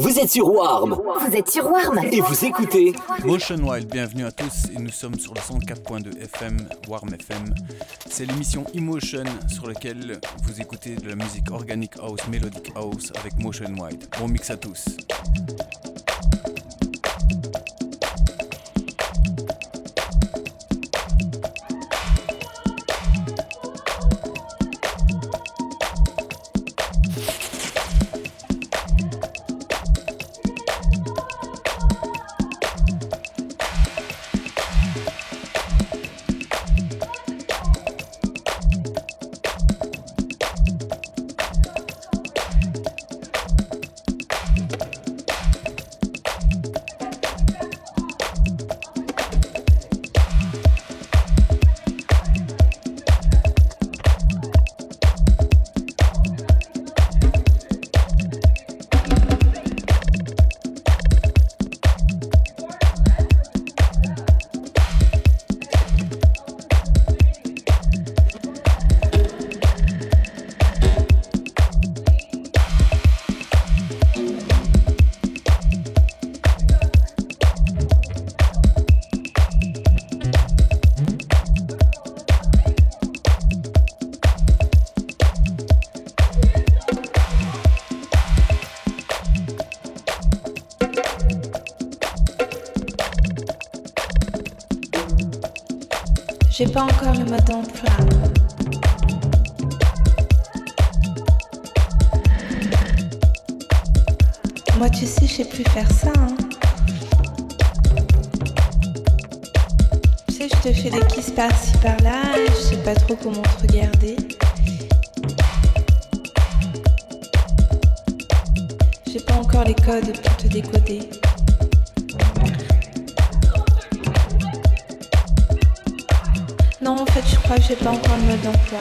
Vous êtes sur Warm Vous êtes sur Warm et vous écoutez Motion Wild, bienvenue à tous et nous sommes sur le 104.2 FM, Warm FM. C'est l'émission Emotion sur laquelle vous écoutez de la musique organic house, melodic house avec Motion Wild. Bon mix à tous. J'ai pas encore le mode d'emploi. Moi, tu sais, je sais plus faire ça. Hein. Tu sais, je te fais des kisses par-ci par-là, je sais pas trop comment te regarder. J'ai pas encore les codes pour te décoder. Non, en fait, je crois que j'ai pas encore le mode d'emploi.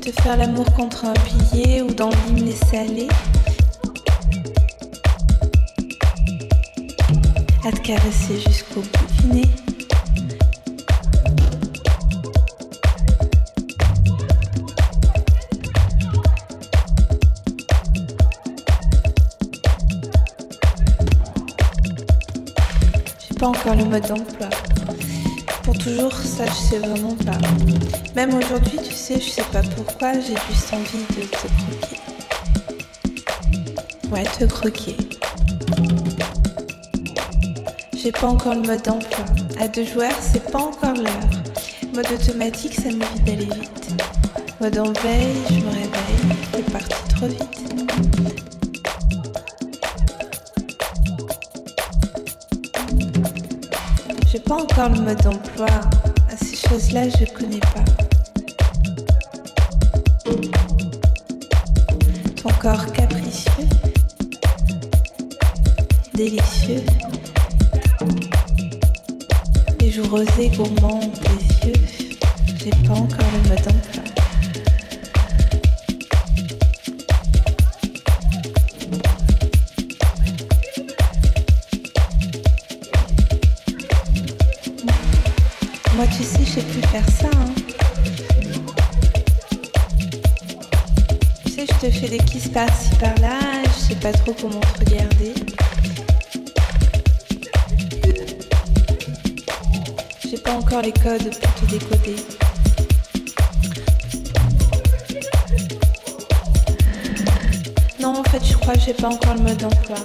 Te faire l'amour contre un pilier ou dans l'hymne les salés. À te caresser jusqu'au bout du nez. Pas encore le mode d'emploi. Pour toujours, ça je sais vraiment pas. Même aujourd'hui, tu sais, je sais pas pourquoi, j'ai juste envie de te croquer. Ouais, te croquer. J'ai pas encore le mode d'emploi. À deux joueurs, c'est pas encore l'heure. Mode automatique, ça m'évite d'aller vite. Mode en veille, je me réveille, c'est parti trop vite. Encore le mode d'emploi. À ces choses-là, je connais pas. Ton corps capricieux, délicieux. Les jours rosés, gourmands, je te fais des kisses par-ci par-là, je sais pas trop comment te regarder. J'ai pas encore les codes pour te décoder. Non, en fait, je crois que j'ai pas encore le mode d'emploi.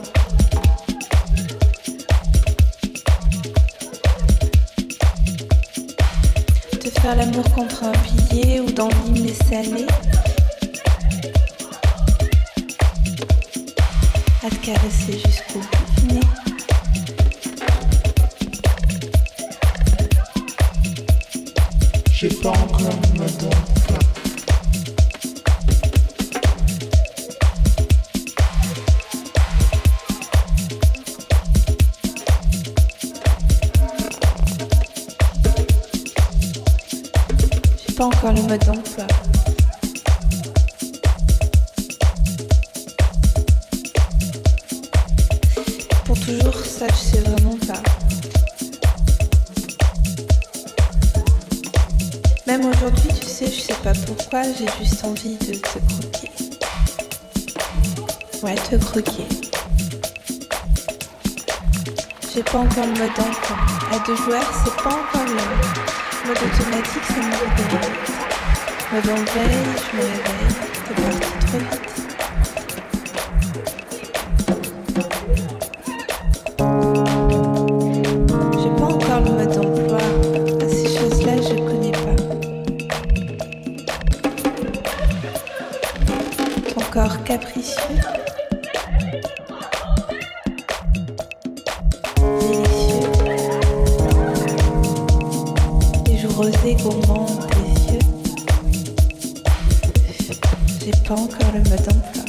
Te faire l'amour contre un pilier ou dans l'hymne les À te caresser jusqu'au nez. J'ai pas encore le mode d'emploi. J'ai pas encore le mode d'emploi. pourquoi j'ai juste envie de te croquer. Ouais, te croquer. J'ai pas encore le mode enfant. À deux joueurs, c'est pas encore le mode. Mode automatique, c'est mode de Mode en veille, je me réveille. T'es parti trop. rosé gourmand des yeux. J'ai pas encore le mode d'emploi.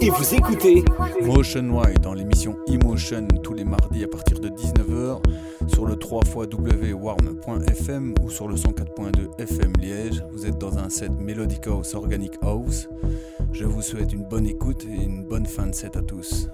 Et vous écoutez Motion Wide dans l'émission Emotion tous les mardis à partir de 19h sur le 3 warm.fm ou sur le 104.2 FM Liège. Vous êtes dans un set Melodic House Organic House. Je vous souhaite une bonne écoute et une bonne fin de set à tous.